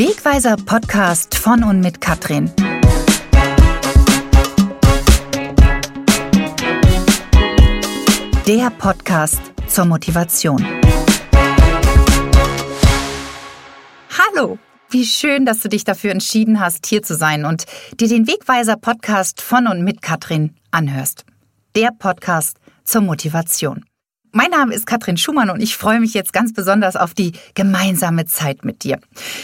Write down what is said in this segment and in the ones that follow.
Wegweiser Podcast von und mit Katrin. Der Podcast zur Motivation. Hallo, wie schön, dass du dich dafür entschieden hast, hier zu sein und dir den Wegweiser Podcast von und mit Katrin anhörst. Der Podcast zur Motivation. Mein Name ist Katrin Schumann und ich freue mich jetzt ganz besonders auf die gemeinsame Zeit mit dir.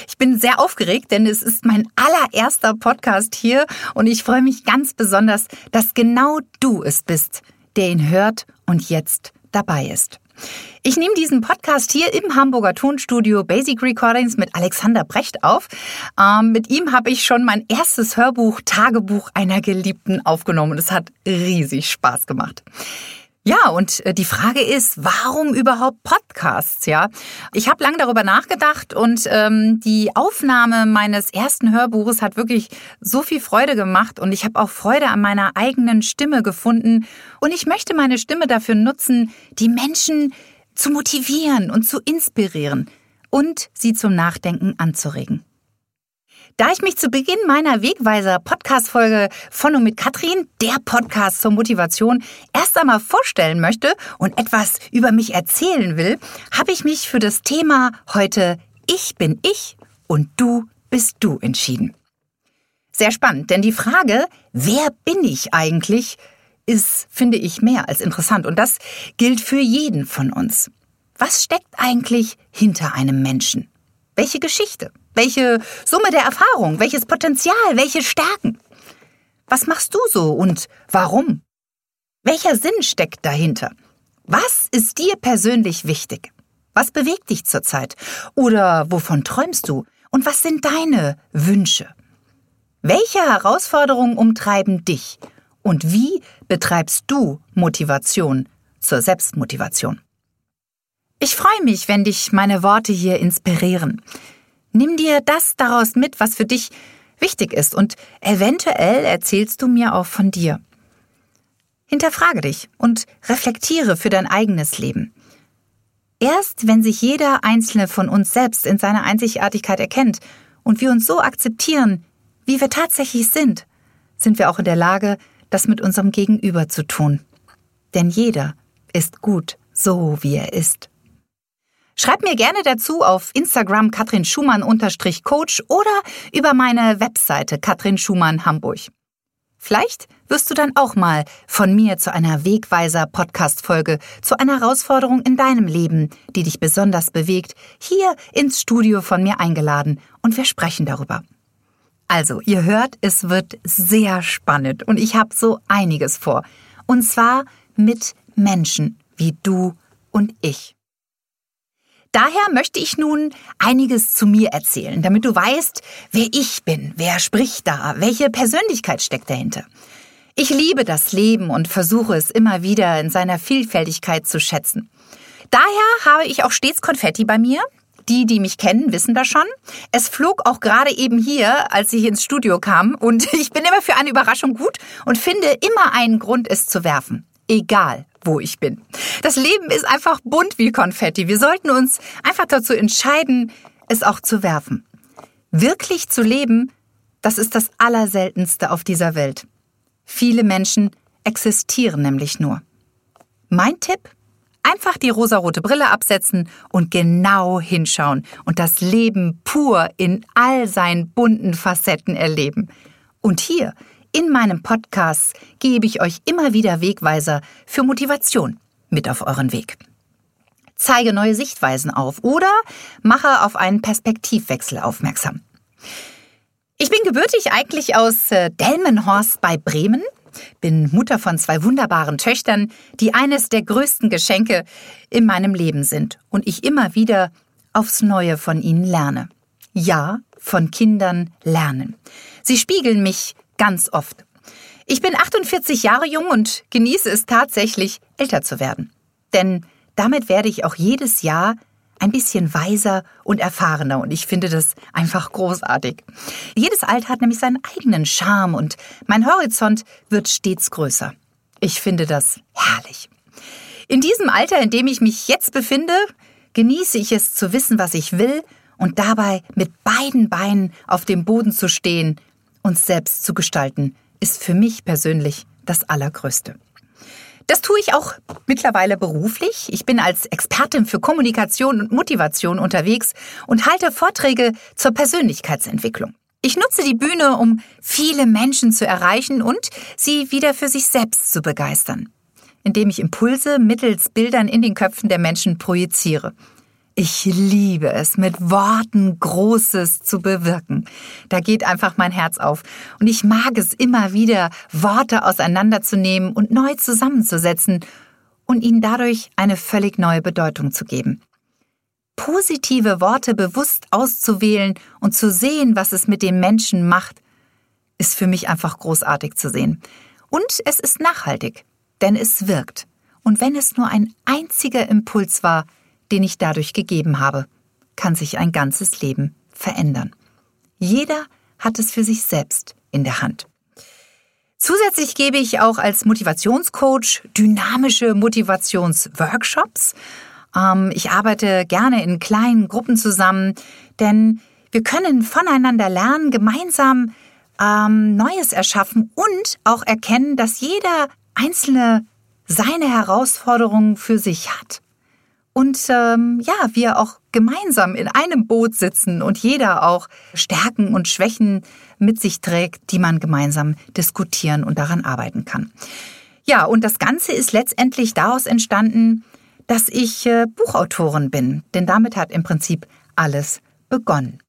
Ich bin sehr aufgeregt, denn es ist mein allererster Podcast hier und ich freue mich ganz besonders, dass genau du es bist, der ihn hört und jetzt dabei ist. Ich nehme diesen Podcast hier im Hamburger Tonstudio Basic Recordings mit Alexander Brecht auf. Ähm, mit ihm habe ich schon mein erstes Hörbuch Tagebuch einer Geliebten aufgenommen. Es hat riesig Spaß gemacht. Ja, und äh, die Frage ist, warum überhaupt Podcasts? Ja, ich habe lange darüber nachgedacht und ähm, die Aufnahme meines ersten Hörbuches hat wirklich so viel Freude gemacht und ich habe auch Freude an meiner eigenen Stimme gefunden und ich möchte meine Stimme dafür nutzen, die Menschen zu motivieren und zu inspirieren und sie zum Nachdenken anzuregen. Da ich mich zu Beginn meiner Wegweiser-Podcast-Folge von und mit Katrin, der Podcast zur Motivation, erst einmal vorstellen möchte und etwas über mich erzählen will, habe ich mich für das Thema heute Ich bin ich und du bist du entschieden. Sehr spannend, denn die Frage, wer bin ich eigentlich, ist, finde ich, mehr als interessant. Und das gilt für jeden von uns. Was steckt eigentlich hinter einem Menschen? Welche Geschichte? Welche Summe der Erfahrung? Welches Potenzial? Welche Stärken? Was machst du so und warum? Welcher Sinn steckt dahinter? Was ist dir persönlich wichtig? Was bewegt dich zurzeit? Oder wovon träumst du? Und was sind deine Wünsche? Welche Herausforderungen umtreiben dich? Und wie betreibst du Motivation zur Selbstmotivation? Ich freue mich, wenn dich meine Worte hier inspirieren. Nimm dir das daraus mit, was für dich wichtig ist und eventuell erzählst du mir auch von dir. Hinterfrage dich und reflektiere für dein eigenes Leben. Erst wenn sich jeder einzelne von uns selbst in seiner Einzigartigkeit erkennt und wir uns so akzeptieren, wie wir tatsächlich sind, sind wir auch in der Lage, das mit unserem Gegenüber zu tun. Denn jeder ist gut, so wie er ist. Schreib mir gerne dazu auf Instagram Katrin Schumann-Coach oder über meine Webseite Katrin Schumann Hamburg. Vielleicht wirst du dann auch mal von mir zu einer Wegweiser-Podcast-Folge, zu einer Herausforderung in deinem Leben, die dich besonders bewegt, hier ins Studio von mir eingeladen und wir sprechen darüber. Also, ihr hört, es wird sehr spannend und ich habe so einiges vor. Und zwar mit Menschen wie du und ich. Daher möchte ich nun einiges zu mir erzählen, damit du weißt, wer ich bin, wer spricht da, welche Persönlichkeit steckt dahinter. Ich liebe das Leben und versuche es immer wieder in seiner Vielfältigkeit zu schätzen. Daher habe ich auch stets Konfetti bei mir. Die, die mich kennen, wissen das schon. Es flog auch gerade eben hier, als ich ins Studio kam. Und ich bin immer für eine Überraschung gut und finde immer einen Grund, es zu werfen. Egal, wo ich bin. Das Leben ist einfach bunt wie Konfetti. Wir sollten uns einfach dazu entscheiden, es auch zu werfen. Wirklich zu leben, das ist das Allerseltenste auf dieser Welt. Viele Menschen existieren nämlich nur. Mein Tipp? Einfach die rosarote Brille absetzen und genau hinschauen und das Leben pur in all seinen bunten Facetten erleben. Und hier in meinem Podcast gebe ich euch immer wieder Wegweiser für Motivation mit auf euren Weg. Zeige neue Sichtweisen auf oder mache auf einen Perspektivwechsel aufmerksam. Ich bin gebürtig eigentlich aus äh, Delmenhorst bei Bremen, bin Mutter von zwei wunderbaren Töchtern, die eines der größten Geschenke in meinem Leben sind und ich immer wieder aufs Neue von ihnen lerne. Ja, von Kindern lernen. Sie spiegeln mich Ganz oft. Ich bin 48 Jahre jung und genieße es tatsächlich, älter zu werden. Denn damit werde ich auch jedes Jahr ein bisschen weiser und erfahrener und ich finde das einfach großartig. Jedes Alter hat nämlich seinen eigenen Charme und mein Horizont wird stets größer. Ich finde das herrlich. In diesem Alter, in dem ich mich jetzt befinde, genieße ich es zu wissen, was ich will und dabei mit beiden Beinen auf dem Boden zu stehen, uns selbst zu gestalten, ist für mich persönlich das Allergrößte. Das tue ich auch mittlerweile beruflich. Ich bin als Expertin für Kommunikation und Motivation unterwegs und halte Vorträge zur Persönlichkeitsentwicklung. Ich nutze die Bühne, um viele Menschen zu erreichen und sie wieder für sich selbst zu begeistern, indem ich Impulse mittels Bildern in den Köpfen der Menschen projiziere. Ich liebe es, mit Worten Großes zu bewirken. Da geht einfach mein Herz auf. Und ich mag es immer wieder, Worte auseinanderzunehmen und neu zusammenzusetzen und ihnen dadurch eine völlig neue Bedeutung zu geben. Positive Worte bewusst auszuwählen und zu sehen, was es mit den Menschen macht, ist für mich einfach großartig zu sehen. Und es ist nachhaltig, denn es wirkt. Und wenn es nur ein einziger Impuls war, den ich dadurch gegeben habe, kann sich ein ganzes Leben verändern. Jeder hat es für sich selbst in der Hand. Zusätzlich gebe ich auch als Motivationscoach dynamische Motivationsworkshops. Ähm, ich arbeite gerne in kleinen Gruppen zusammen, denn wir können voneinander lernen, gemeinsam ähm, Neues erschaffen und auch erkennen, dass jeder Einzelne seine Herausforderungen für sich hat und ähm, ja, wir auch gemeinsam in einem Boot sitzen und jeder auch Stärken und Schwächen mit sich trägt, die man gemeinsam diskutieren und daran arbeiten kann. Ja, und das Ganze ist letztendlich daraus entstanden, dass ich äh, Buchautorin bin, denn damit hat im Prinzip alles begonnen.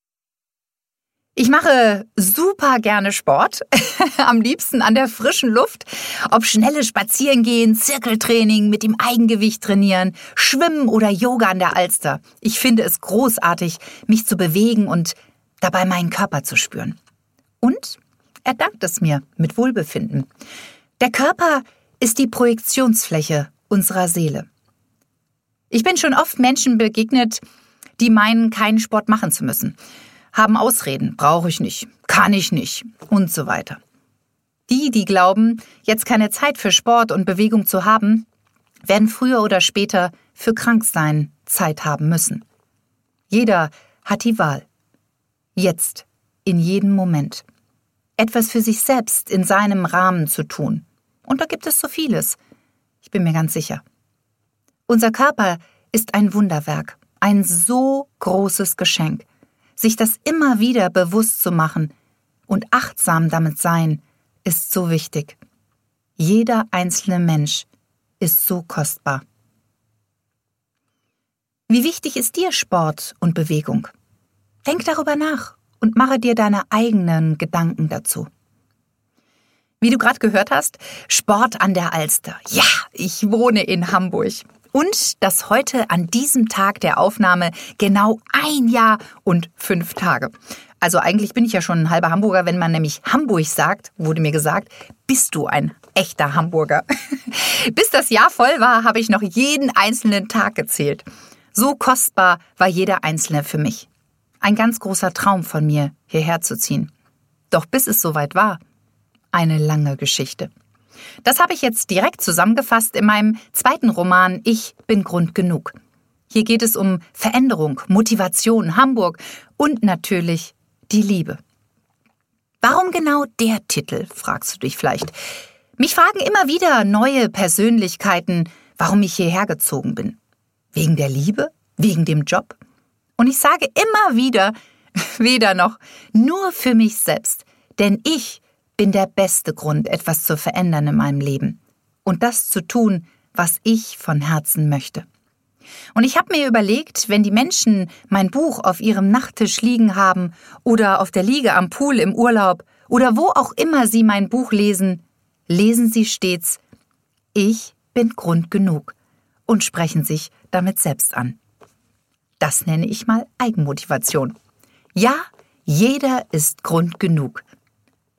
Ich mache super gerne Sport, am liebsten an der frischen Luft, ob schnelle Spazierengehen, Zirkeltraining, mit dem Eigengewicht trainieren, Schwimmen oder Yoga an der Alster. Ich finde es großartig, mich zu bewegen und dabei meinen Körper zu spüren. Und er dankt es mir mit Wohlbefinden. Der Körper ist die Projektionsfläche unserer Seele. Ich bin schon oft Menschen begegnet, die meinen, keinen Sport machen zu müssen haben Ausreden, brauche ich nicht, kann ich nicht und so weiter. Die, die glauben, jetzt keine Zeit für Sport und Bewegung zu haben, werden früher oder später für Kranksein Zeit haben müssen. Jeder hat die Wahl. Jetzt, in jedem Moment. Etwas für sich selbst in seinem Rahmen zu tun. Und da gibt es so vieles. Ich bin mir ganz sicher. Unser Körper ist ein Wunderwerk, ein so großes Geschenk sich das immer wieder bewusst zu machen und achtsam damit sein, ist so wichtig. Jeder einzelne Mensch ist so kostbar. Wie wichtig ist dir Sport und Bewegung? Denk darüber nach und mache dir deine eigenen Gedanken dazu. Wie du gerade gehört hast, Sport an der Alster. Ja, ich wohne in Hamburg und dass heute an diesem Tag der Aufnahme genau ein Jahr und fünf Tage. Also eigentlich bin ich ja schon ein halber Hamburger, wenn man nämlich Hamburg sagt, wurde mir gesagt, bist du ein echter Hamburger. Bis das Jahr voll war, habe ich noch jeden einzelnen Tag gezählt. So kostbar war jeder einzelne für mich. Ein ganz großer Traum von mir, hierher zu ziehen. Doch bis es soweit war, eine lange Geschichte. Das habe ich jetzt direkt zusammengefasst in meinem zweiten Roman Ich bin Grund genug. Hier geht es um Veränderung, Motivation, Hamburg und natürlich die Liebe. Warum genau der Titel, fragst du dich vielleicht. Mich fragen immer wieder neue Persönlichkeiten, warum ich hierher gezogen bin. Wegen der Liebe? Wegen dem Job? Und ich sage immer wieder, weder noch, nur für mich selbst. Denn ich bin der beste Grund, etwas zu verändern in meinem Leben und das zu tun, was ich von Herzen möchte. Und ich habe mir überlegt, wenn die Menschen mein Buch auf ihrem Nachttisch liegen haben oder auf der Liege am Pool im Urlaub oder wo auch immer sie mein Buch lesen, lesen sie stets Ich bin Grund genug und sprechen sich damit selbst an. Das nenne ich mal Eigenmotivation. Ja, jeder ist Grund genug.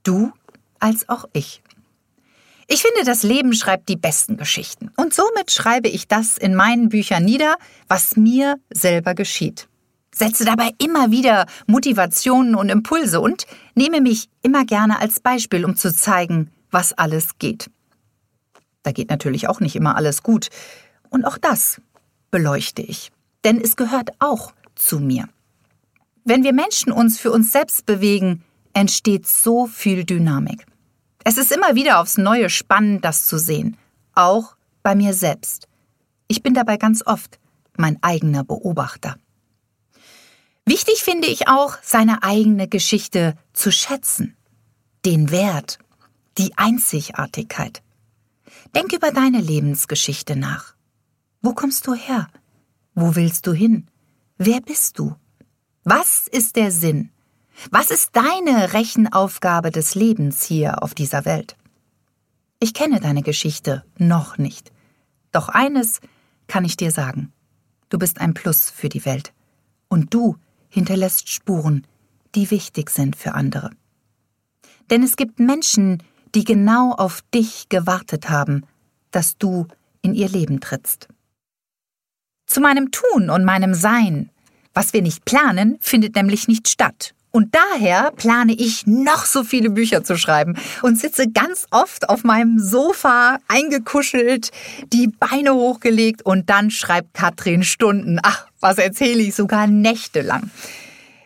Du als auch ich. Ich finde, das Leben schreibt die besten Geschichten. Und somit schreibe ich das in meinen Büchern nieder, was mir selber geschieht. Setze dabei immer wieder Motivationen und Impulse und nehme mich immer gerne als Beispiel, um zu zeigen, was alles geht. Da geht natürlich auch nicht immer alles gut. Und auch das beleuchte ich. Denn es gehört auch zu mir. Wenn wir Menschen uns für uns selbst bewegen, entsteht so viel Dynamik. Es ist immer wieder aufs Neue spannend, das zu sehen. Auch bei mir selbst. Ich bin dabei ganz oft mein eigener Beobachter. Wichtig finde ich auch, seine eigene Geschichte zu schätzen. Den Wert, die Einzigartigkeit. Denk über deine Lebensgeschichte nach. Wo kommst du her? Wo willst du hin? Wer bist du? Was ist der Sinn? Was ist deine Rechenaufgabe des Lebens hier auf dieser Welt? Ich kenne deine Geschichte noch nicht. Doch eines kann ich dir sagen. Du bist ein Plus für die Welt. Und du hinterlässt Spuren, die wichtig sind für andere. Denn es gibt Menschen, die genau auf dich gewartet haben, dass du in ihr Leben trittst. Zu meinem Tun und meinem Sein. Was wir nicht planen, findet nämlich nicht statt. Und daher plane ich noch so viele Bücher zu schreiben und sitze ganz oft auf meinem Sofa eingekuschelt, die Beine hochgelegt und dann schreibt Katrin Stunden. Ach, was erzähle ich sogar nächtelang.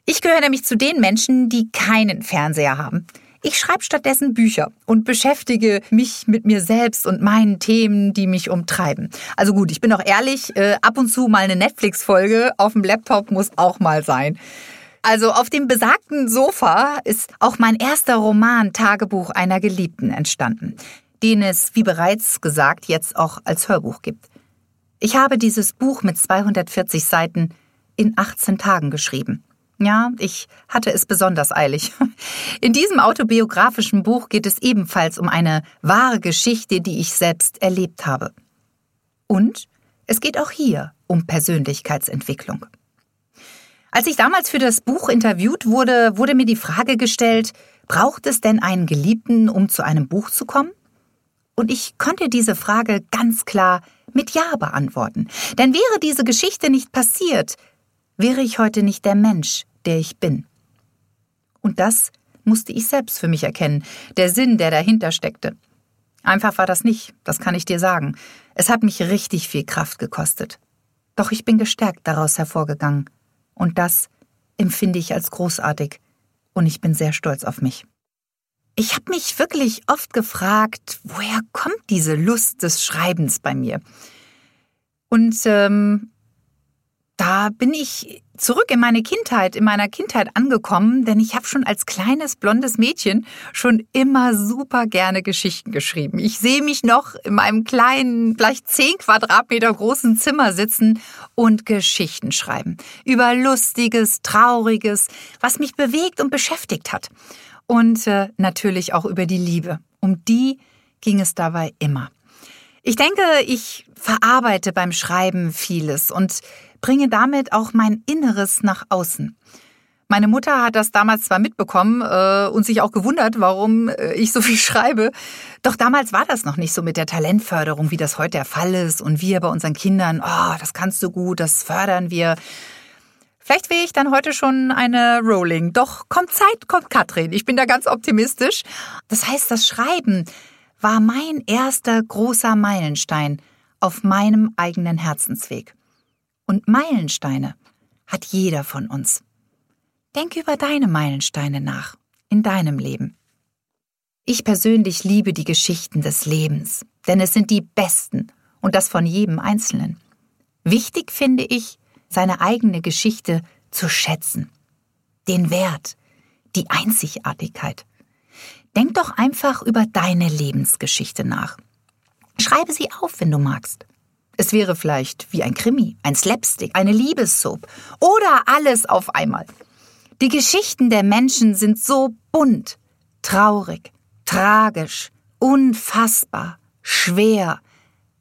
Ich gehöre nämlich zu den Menschen, die keinen Fernseher haben. Ich schreibe stattdessen Bücher und beschäftige mich mit mir selbst und meinen Themen, die mich umtreiben. Also gut, ich bin auch ehrlich, äh, ab und zu mal eine Netflix-Folge auf dem Laptop muss auch mal sein. Also auf dem besagten Sofa ist auch mein erster Roman Tagebuch einer Geliebten entstanden, den es, wie bereits gesagt, jetzt auch als Hörbuch gibt. Ich habe dieses Buch mit 240 Seiten in 18 Tagen geschrieben. Ja, ich hatte es besonders eilig. In diesem autobiografischen Buch geht es ebenfalls um eine wahre Geschichte, die ich selbst erlebt habe. Und es geht auch hier um Persönlichkeitsentwicklung. Als ich damals für das Buch interviewt wurde, wurde mir die Frage gestellt, braucht es denn einen Geliebten, um zu einem Buch zu kommen? Und ich konnte diese Frage ganz klar mit Ja beantworten. Denn wäre diese Geschichte nicht passiert, wäre ich heute nicht der Mensch, der ich bin. Und das musste ich selbst für mich erkennen, der Sinn, der dahinter steckte. Einfach war das nicht, das kann ich dir sagen. Es hat mich richtig viel Kraft gekostet. Doch ich bin gestärkt daraus hervorgegangen. Und das empfinde ich als großartig. Und ich bin sehr stolz auf mich. Ich habe mich wirklich oft gefragt, woher kommt diese Lust des Schreibens bei mir? Und ähm, da bin ich zurück in meine Kindheit, in meiner Kindheit angekommen, denn ich habe schon als kleines blondes Mädchen schon immer super gerne Geschichten geschrieben. Ich sehe mich noch in meinem kleinen, vielleicht zehn Quadratmeter großen Zimmer sitzen und Geschichten schreiben. Über Lustiges, Trauriges, was mich bewegt und beschäftigt hat. Und äh, natürlich auch über die Liebe. Um die ging es dabei immer. Ich denke, ich verarbeite beim Schreiben vieles und bringe damit auch mein Inneres nach außen. Meine Mutter hat das damals zwar mitbekommen äh, und sich auch gewundert, warum äh, ich so viel schreibe. Doch damals war das noch nicht so mit der Talentförderung, wie das heute der Fall ist. Und wir bei unseren Kindern, oh, das kannst du gut, das fördern wir. Vielleicht wäre ich dann heute schon eine Rolling. Doch kommt Zeit, kommt Katrin. Ich bin da ganz optimistisch. Das heißt, das Schreiben, war mein erster großer Meilenstein auf meinem eigenen Herzensweg. Und Meilensteine hat jeder von uns. Denk über deine Meilensteine nach in deinem Leben. Ich persönlich liebe die Geschichten des Lebens, denn es sind die besten und das von jedem Einzelnen. Wichtig finde ich, seine eigene Geschichte zu schätzen, den Wert, die Einzigartigkeit. Denk doch einfach über deine Lebensgeschichte nach. Schreibe sie auf, wenn du magst. Es wäre vielleicht wie ein Krimi, ein Slapstick, eine Liebessoap oder alles auf einmal. Die Geschichten der Menschen sind so bunt, traurig, tragisch, unfassbar, schwer,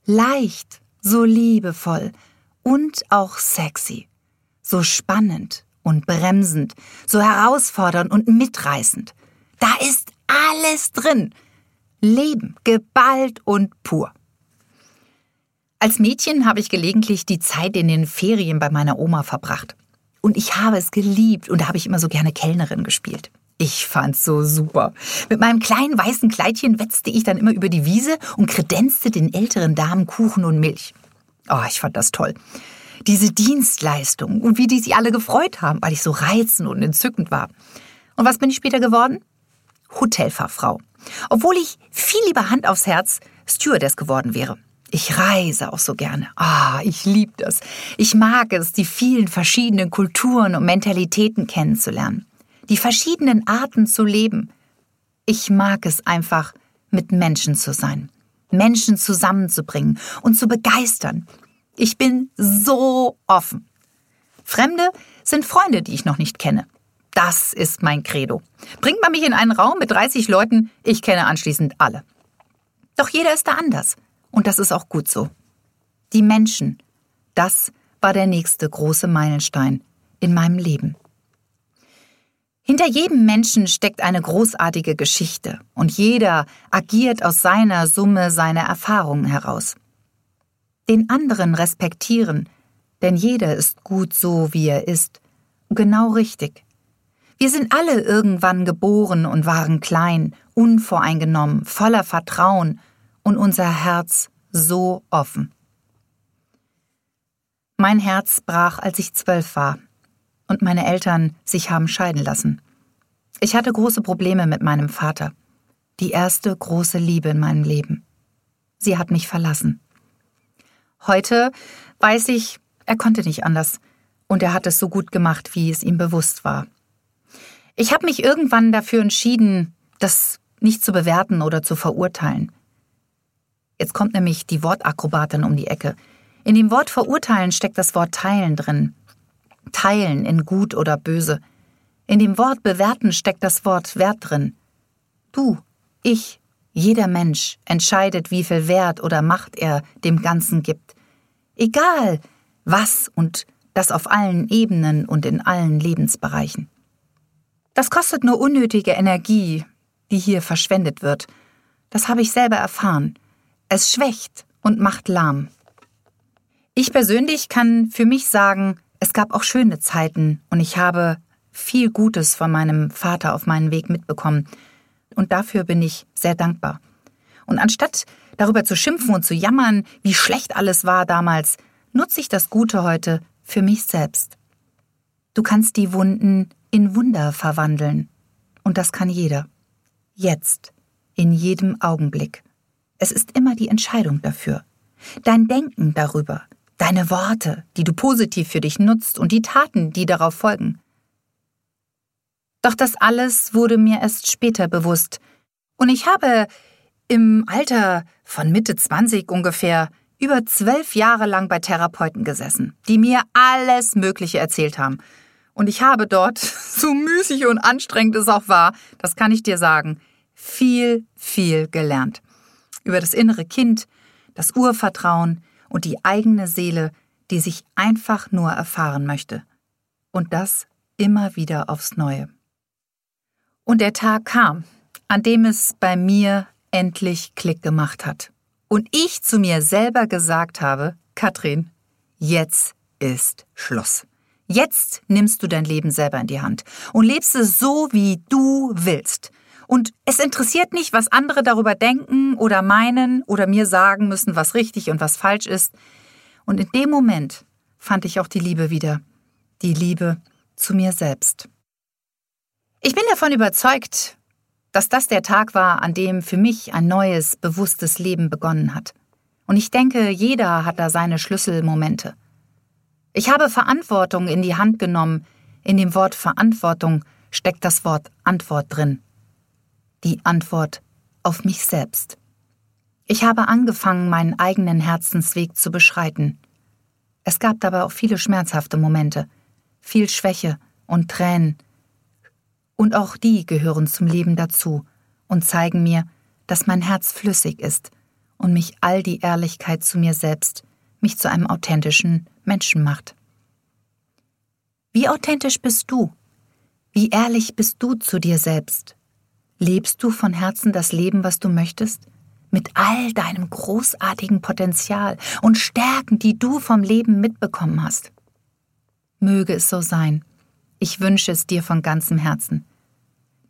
leicht, so liebevoll und auch sexy, so spannend und bremsend, so herausfordernd und mitreißend. Da ist alles drin. Leben, geballt und pur. Als Mädchen habe ich gelegentlich die Zeit in den Ferien bei meiner Oma verbracht. Und ich habe es geliebt und da habe ich immer so gerne Kellnerin gespielt. Ich fand's so super. Mit meinem kleinen weißen Kleidchen wetzte ich dann immer über die Wiese und kredenzte den älteren Damen Kuchen und Milch. Oh, ich fand das toll. diese Dienstleistung und wie die sich alle gefreut haben, weil ich so reizend und entzückend war. Und was bin ich später geworden? Hotelfachfrau. Obwohl ich viel lieber Hand aufs Herz Stewardess geworden wäre. Ich reise auch so gerne. Ah, ich liebe das. Ich mag es, die vielen verschiedenen Kulturen und Mentalitäten kennenzulernen. Die verschiedenen Arten zu leben. Ich mag es einfach, mit Menschen zu sein. Menschen zusammenzubringen und zu begeistern. Ich bin so offen. Fremde sind Freunde, die ich noch nicht kenne. Das ist mein Credo. Bringt man mich in einen Raum mit 30 Leuten, ich kenne anschließend alle. Doch jeder ist da anders. Und das ist auch gut so. Die Menschen, das war der nächste große Meilenstein in meinem Leben. Hinter jedem Menschen steckt eine großartige Geschichte und jeder agiert aus seiner Summe seiner Erfahrungen heraus. Den anderen respektieren, denn jeder ist gut so, wie er ist, genau richtig. Wir sind alle irgendwann geboren und waren klein, unvoreingenommen, voller Vertrauen und unser Herz so offen. Mein Herz brach, als ich zwölf war und meine Eltern sich haben scheiden lassen. Ich hatte große Probleme mit meinem Vater. Die erste große Liebe in meinem Leben. Sie hat mich verlassen. Heute weiß ich, er konnte nicht anders. Und er hat es so gut gemacht, wie es ihm bewusst war. Ich habe mich irgendwann dafür entschieden, das nicht zu bewerten oder zu verurteilen. Jetzt kommt nämlich die Wortakrobatin um die Ecke. In dem Wort verurteilen steckt das Wort teilen drin. Teilen in gut oder böse. In dem Wort bewerten steckt das Wort Wert drin. Du, ich, jeder Mensch entscheidet, wie viel Wert oder Macht er dem Ganzen gibt. Egal, was und das auf allen Ebenen und in allen Lebensbereichen. Das kostet nur unnötige Energie, die hier verschwendet wird. Das habe ich selber erfahren. Es schwächt und macht lahm. Ich persönlich kann für mich sagen, es gab auch schöne Zeiten und ich habe viel Gutes von meinem Vater auf meinen Weg mitbekommen. Und dafür bin ich sehr dankbar. Und anstatt darüber zu schimpfen und zu jammern, wie schlecht alles war damals, nutze ich das Gute heute für mich selbst. Du kannst die Wunden in Wunder verwandeln. Und das kann jeder. Jetzt, in jedem Augenblick. Es ist immer die Entscheidung dafür. Dein Denken darüber, deine Worte, die du positiv für dich nutzt und die Taten, die darauf folgen. Doch das alles wurde mir erst später bewusst. Und ich habe im Alter von Mitte 20 ungefähr über zwölf Jahre lang bei Therapeuten gesessen, die mir alles Mögliche erzählt haben. Und ich habe dort, so müßig und anstrengend es auch war, das kann ich dir sagen, viel, viel gelernt über das innere Kind, das Urvertrauen und die eigene Seele, die sich einfach nur erfahren möchte. Und das immer wieder aufs Neue. Und der Tag kam, an dem es bei mir endlich Klick gemacht hat. Und ich zu mir selber gesagt habe, Katrin, jetzt ist Schluss. Jetzt nimmst du dein Leben selber in die Hand und lebst es so, wie du willst. Und es interessiert nicht, was andere darüber denken oder meinen oder mir sagen müssen, was richtig und was falsch ist. Und in dem Moment fand ich auch die Liebe wieder. Die Liebe zu mir selbst. Ich bin davon überzeugt, dass das der Tag war, an dem für mich ein neues, bewusstes Leben begonnen hat. Und ich denke, jeder hat da seine Schlüsselmomente. Ich habe Verantwortung in die Hand genommen. In dem Wort Verantwortung steckt das Wort Antwort drin die Antwort auf mich selbst. Ich habe angefangen, meinen eigenen Herzensweg zu beschreiten. Es gab dabei auch viele schmerzhafte Momente, viel Schwäche und Tränen. Und auch die gehören zum Leben dazu und zeigen mir, dass mein Herz flüssig ist und mich all die Ehrlichkeit zu mir selbst mich zu einem authentischen Menschen macht. Wie authentisch bist du? Wie ehrlich bist du zu dir selbst? Lebst du von Herzen das Leben, was du möchtest? Mit all deinem großartigen Potenzial und Stärken, die du vom Leben mitbekommen hast? Möge es so sein. Ich wünsche es dir von ganzem Herzen.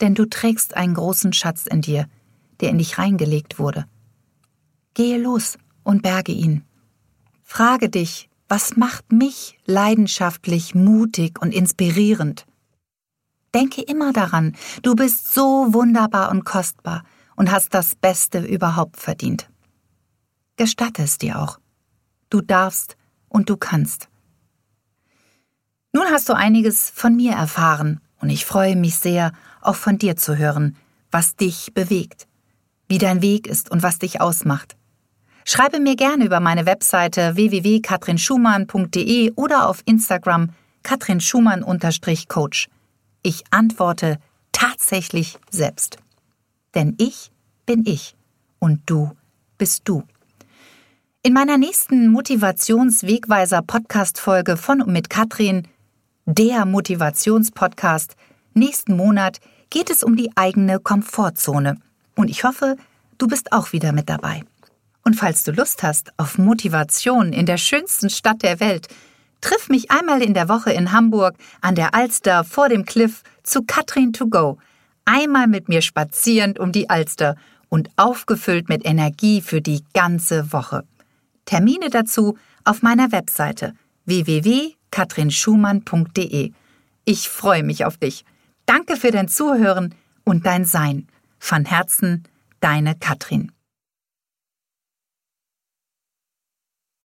Denn du trägst einen großen Schatz in dir, der in dich reingelegt wurde. Gehe los und berge ihn. Frage dich, Was macht mich leidenschaftlich, mutig und inspirierend? Denke immer daran, du bist so wunderbar und kostbar und hast das Beste überhaupt verdient. Gestatte es dir auch. Du darfst und du kannst. Nun hast du einiges von mir erfahren und ich freue mich sehr, auch von dir zu hören, was dich bewegt, wie dein Weg ist und was dich ausmacht. Schreibe mir gerne über meine Webseite www.katrinschumann.de oder auf Instagram katrinschumann-coach. Ich antworte tatsächlich selbst. Denn ich bin ich und du bist du. In meiner nächsten Motivationswegweiser-Podcast-Folge von und mit Katrin, der Motivationspodcast, nächsten Monat geht es um die eigene Komfortzone. Und ich hoffe, du bist auch wieder mit dabei. Und falls du Lust hast auf Motivation in der schönsten Stadt der Welt, triff mich einmal in der Woche in Hamburg an der Alster vor dem Cliff zu Katrin to go. Einmal mit mir spazierend um die Alster und aufgefüllt mit Energie für die ganze Woche. Termine dazu auf meiner Webseite www.katrinschumann.de. Ich freue mich auf dich. Danke für dein Zuhören und dein Sein. Von Herzen, deine Katrin.